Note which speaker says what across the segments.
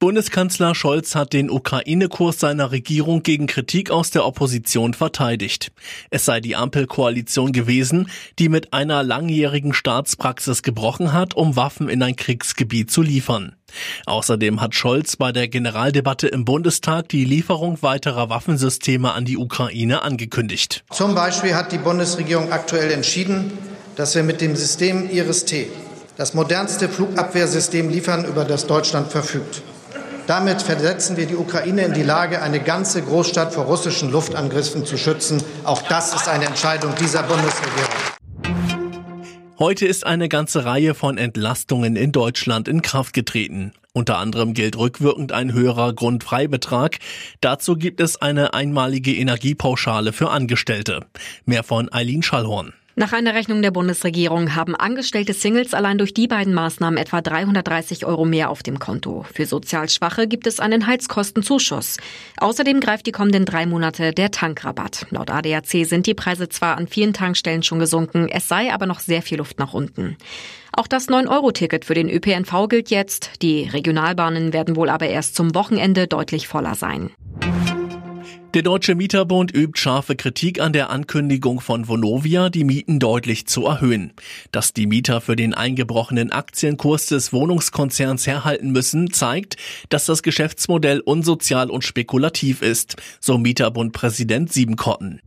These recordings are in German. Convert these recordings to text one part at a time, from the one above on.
Speaker 1: Bundeskanzler Scholz hat den Ukraine-Kurs seiner Regierung gegen Kritik aus der Opposition verteidigt. Es sei die Ampelkoalition gewesen, die mit einer langjährigen Staatspraxis gebrochen hat, um Waffen in ein Kriegsgebiet zu liefern. Außerdem hat Scholz bei der Generaldebatte im Bundestag die Lieferung weiterer Waffensysteme an die Ukraine angekündigt.
Speaker 2: Zum Beispiel hat die Bundesregierung aktuell entschieden, dass wir mit dem System Iris-T das modernste Flugabwehrsystem liefern, über das Deutschland verfügt. Damit versetzen wir die Ukraine in die Lage, eine ganze Großstadt vor russischen Luftangriffen zu schützen. Auch das ist eine Entscheidung dieser Bundesregierung.
Speaker 1: Heute ist eine ganze Reihe von Entlastungen in Deutschland in Kraft getreten. Unter anderem gilt rückwirkend ein höherer Grundfreibetrag. Dazu gibt es eine einmalige Energiepauschale für Angestellte. Mehr von Eileen Schallhorn.
Speaker 3: Nach einer Rechnung der Bundesregierung haben angestellte Singles allein durch die beiden Maßnahmen etwa 330 Euro mehr auf dem Konto. Für sozial Schwache gibt es einen Heizkostenzuschuss. Außerdem greift die kommenden drei Monate der Tankrabatt. Laut ADAC sind die Preise zwar an vielen Tankstellen schon gesunken, es sei aber noch sehr viel Luft nach unten. Auch das 9-Euro-Ticket für den ÖPNV gilt jetzt. Die Regionalbahnen werden wohl aber erst zum Wochenende deutlich voller sein.
Speaker 1: Der Deutsche Mieterbund übt scharfe Kritik an der Ankündigung von Vonovia, die Mieten deutlich zu erhöhen. Dass die Mieter für den eingebrochenen Aktienkurs des Wohnungskonzerns herhalten müssen, zeigt, dass das Geschäftsmodell unsozial und spekulativ ist, so Mieterbund-Präsident Siebenkotten.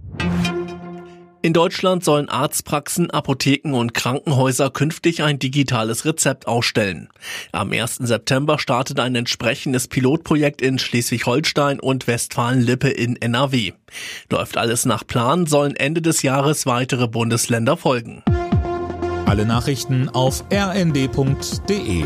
Speaker 1: In Deutschland sollen Arztpraxen, Apotheken und Krankenhäuser künftig ein digitales Rezept ausstellen. Am 1. September startet ein entsprechendes Pilotprojekt in Schleswig-Holstein und Westfalen-Lippe in NRW. Läuft alles nach Plan, sollen Ende des Jahres weitere Bundesländer folgen.
Speaker 4: Alle Nachrichten auf rnd.de